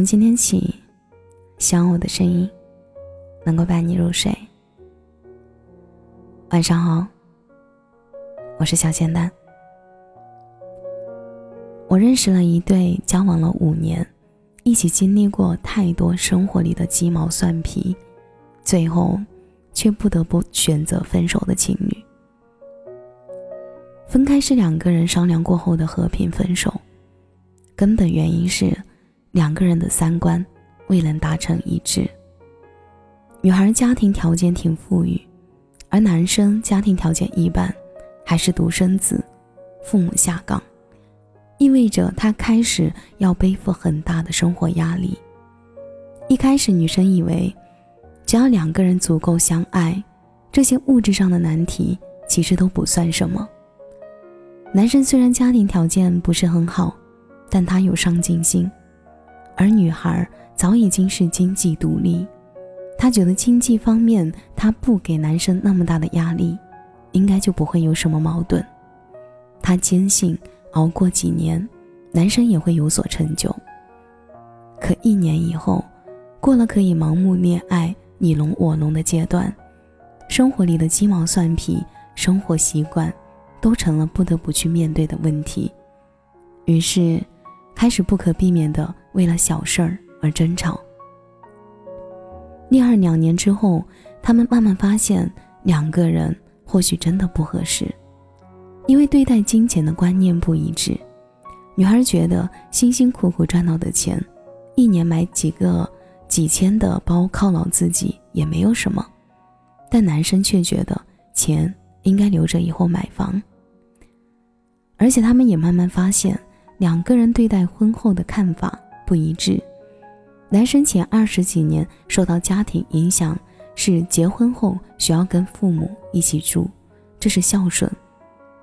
从今天起，希望我的声音能够伴你入睡。晚上好，我是小仙丹。我认识了一对交往了五年，一起经历过太多生活里的鸡毛蒜皮，最后却不得不选择分手的情侣。分开是两个人商量过后的和平分手，根本原因是。两个人的三观未能达成一致。女孩家庭条件挺富裕，而男生家庭条件一般，还是独生子，父母下岗，意味着他开始要背负很大的生活压力。一开始，女生以为只要两个人足够相爱，这些物质上的难题其实都不算什么。男生虽然家庭条件不是很好，但他有上进心。而女孩早已经是经济独立，她觉得经济方面她不给男生那么大的压力，应该就不会有什么矛盾。她坚信熬过几年，男生也会有所成就。可一年以后，过了可以盲目恋爱、你侬我侬的阶段，生活里的鸡毛蒜皮、生活习惯，都成了不得不去面对的问题。于是。开始不可避免的为了小事儿而争吵。恋爱两年之后，他们慢慢发现两个人或许真的不合适，因为对待金钱的观念不一致。女孩觉得辛辛苦苦赚到的钱，一年买几个几千的包犒劳自己也没有什么，但男生却觉得钱应该留着以后买房。而且他们也慢慢发现。两个人对待婚后的看法不一致。男生前二十几年受到家庭影响，是结婚后需要跟父母一起住，这是孝顺。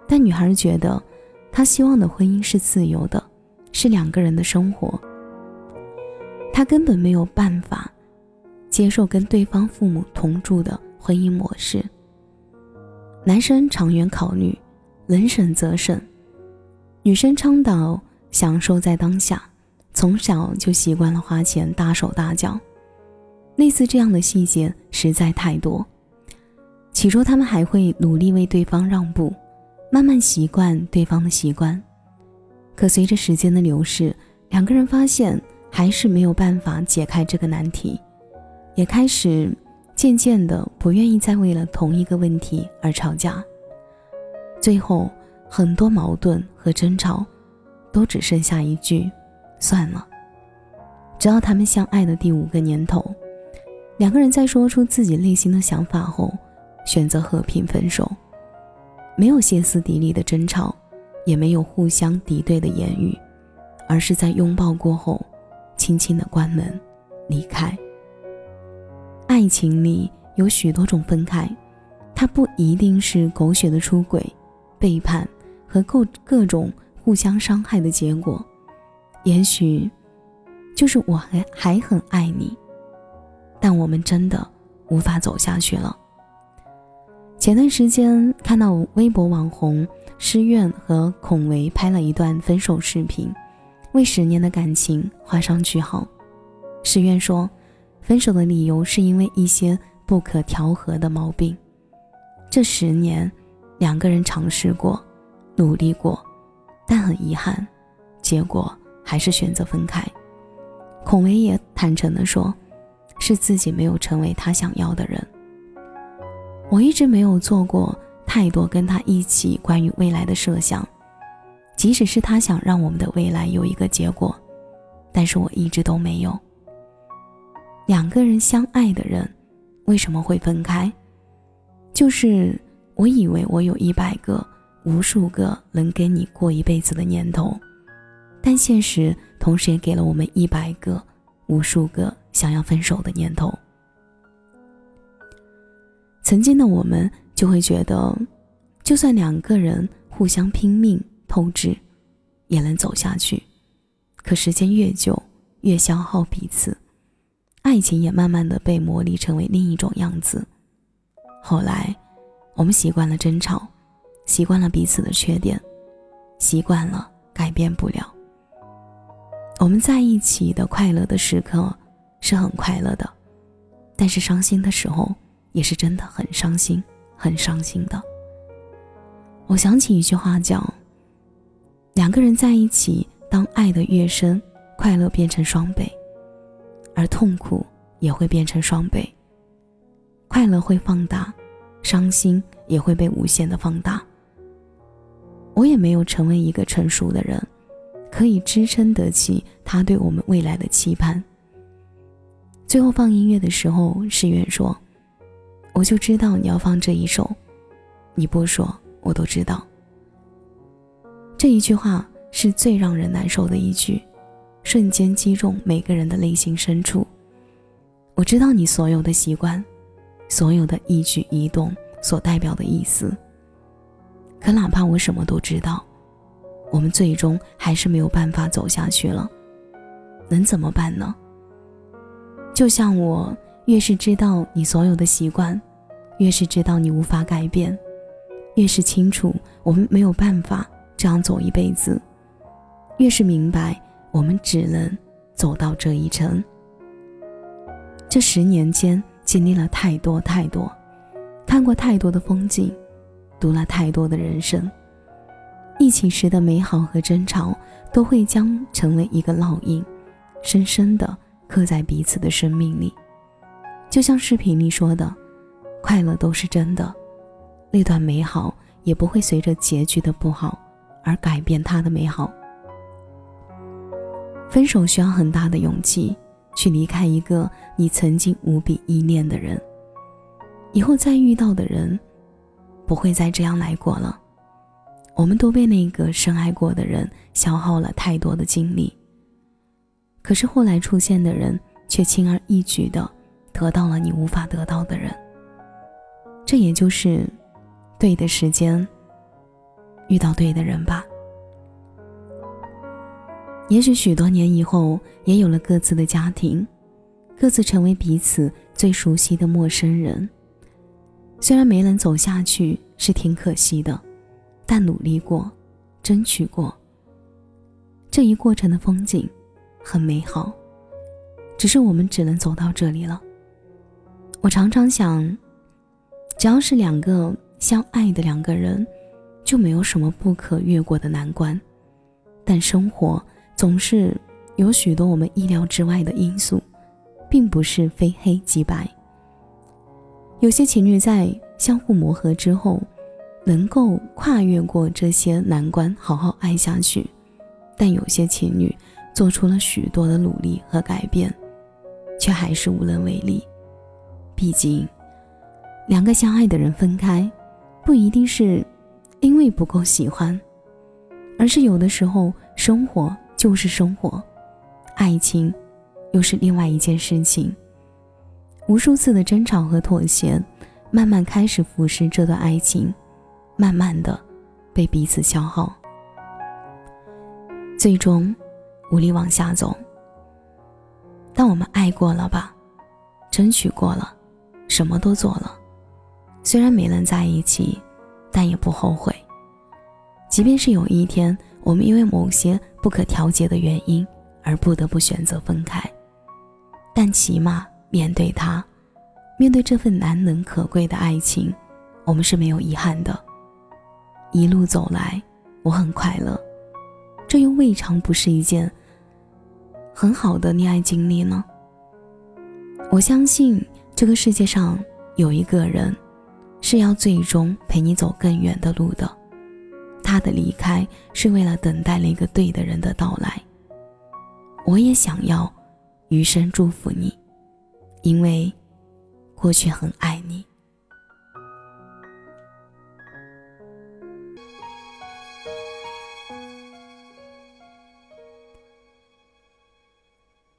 但女孩觉得，她希望的婚姻是自由的，是两个人的生活。她根本没有办法接受跟对方父母同住的婚姻模式。男生长远考虑，能省则省。女生倡导。享受在当下，从小就习惯了花钱大手大脚，类似这样的细节实在太多。起初他们还会努力为对方让步，慢慢习惯对方的习惯。可随着时间的流逝，两个人发现还是没有办法解开这个难题，也开始渐渐的不愿意再为了同一个问题而吵架。最后，很多矛盾和争吵。都只剩下一句“算了”。直到他们相爱的第五个年头，两个人在说出自己内心的想法后，选择和平分手，没有歇斯底里的争吵，也没有互相敌对的言语，而是在拥抱过后，轻轻的关门离开。爱情里有许多种分开，它不一定是狗血的出轨、背叛和各各种。互相伤害的结果，也许就是我还还很爱你，但我们真的无法走下去了。前段时间看到微博网红诗苑和孔维拍了一段分手视频，为十年的感情画上句号。诗苑说，分手的理由是因为一些不可调和的毛病。这十年，两个人尝试过，努力过。但很遗憾，结果还是选择分开。孔维也坦诚地说，是自己没有成为他想要的人。我一直没有做过太多跟他一起关于未来的设想，即使是他想让我们的未来有一个结果，但是我一直都没有。两个人相爱的人，为什么会分开？就是我以为我有一百个。无数个能跟你过一辈子的念头，但现实同时也给了我们一百个、无数个想要分手的念头。曾经的我们就会觉得，就算两个人互相拼命透支，也能走下去。可时间越久，越消耗彼此，爱情也慢慢的被磨砺成为另一种样子。后来，我们习惯了争吵。习惯了彼此的缺点，习惯了改变不了。我们在一起的快乐的时刻是很快乐的，但是伤心的时候也是真的很伤心、很伤心的。我想起一句话讲：两个人在一起，当爱的越深，快乐变成双倍，而痛苦也会变成双倍。快乐会放大，伤心也会被无限的放大。我也没有成为一个成熟的人，可以支撑得起他对我们未来的期盼。最后放音乐的时候，诗远说：“我就知道你要放这一首，你不说。”我都知道，这一句话是最让人难受的一句，瞬间击中每个人的内心深处。我知道你所有的习惯，所有的一举一动所代表的意思。可哪怕我什么都知道，我们最终还是没有办法走下去了。能怎么办呢？就像我越是知道你所有的习惯，越是知道你无法改变。越是清楚我们没有办法这样走一辈子，越是明白我们只能走到这一程。这十年间经历了太多太多，看过太多的风景，读了太多的人生。一起时的美好和争吵都会将成为一个烙印，深深的刻在彼此的生命里。就像视频里说的，快乐都是真的。那段美好也不会随着结局的不好而改变它的美好。分手需要很大的勇气，去离开一个你曾经无比依恋的人，以后再遇到的人，不会再这样来过了。我们都被那个深爱过的人消耗了太多的精力，可是后来出现的人却轻而易举的得到了你无法得到的人，这也就是。对的时间，遇到对的人吧。也许许多年以后，也有了各自的家庭，各自成为彼此最熟悉的陌生人。虽然没能走下去，是挺可惜的，但努力过，争取过。这一过程的风景很美好，只是我们只能走到这里了。我常常想，只要是两个。相爱的两个人，就没有什么不可越过的难关。但生活总是有许多我们意料之外的因素，并不是非黑即白。有些情侣在相互磨合之后，能够跨越过这些难关，好好爱下去；但有些情侣做出了许多的努力和改变，却还是无能为力。毕竟，两个相爱的人分开。不一定是因为不够喜欢，而是有的时候生活就是生活，爱情又是另外一件事情。无数次的争吵和妥协，慢慢开始腐蚀这段爱情，慢慢的被彼此消耗，最终无力往下走。但我们爱过了吧，争取过了，什么都做了。虽然没能在一起，但也不后悔。即便是有一天我们因为某些不可调节的原因而不得不选择分开，但起码面对他，面对这份难能可贵的爱情，我们是没有遗憾的。一路走来，我很快乐，这又未尝不是一件很好的恋爱经历呢。我相信这个世界上有一个人。是要最终陪你走更远的路的，他的离开是为了等待那个对的人的到来。我也想要余生祝福你，因为过去很爱你。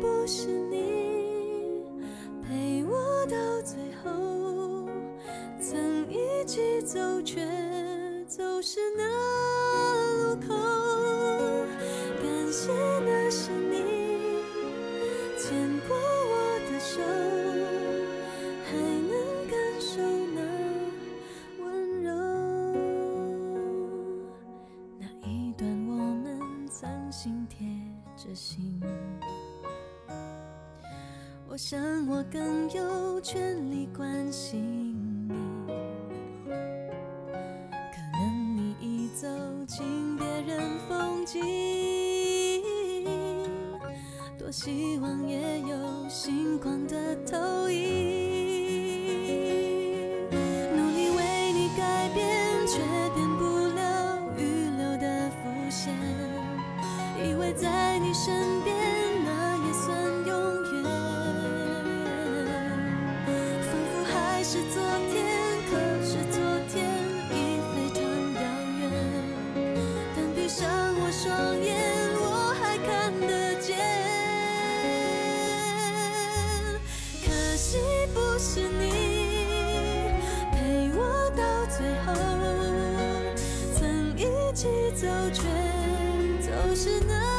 不是你陪我到最后，曾一起走，却走失那路口。感谢那是你牵过我的手，还能感受那温柔。那一段我们曾心贴着心。我想我更有权利关心。是你陪我到最后，曾一起走，却走失那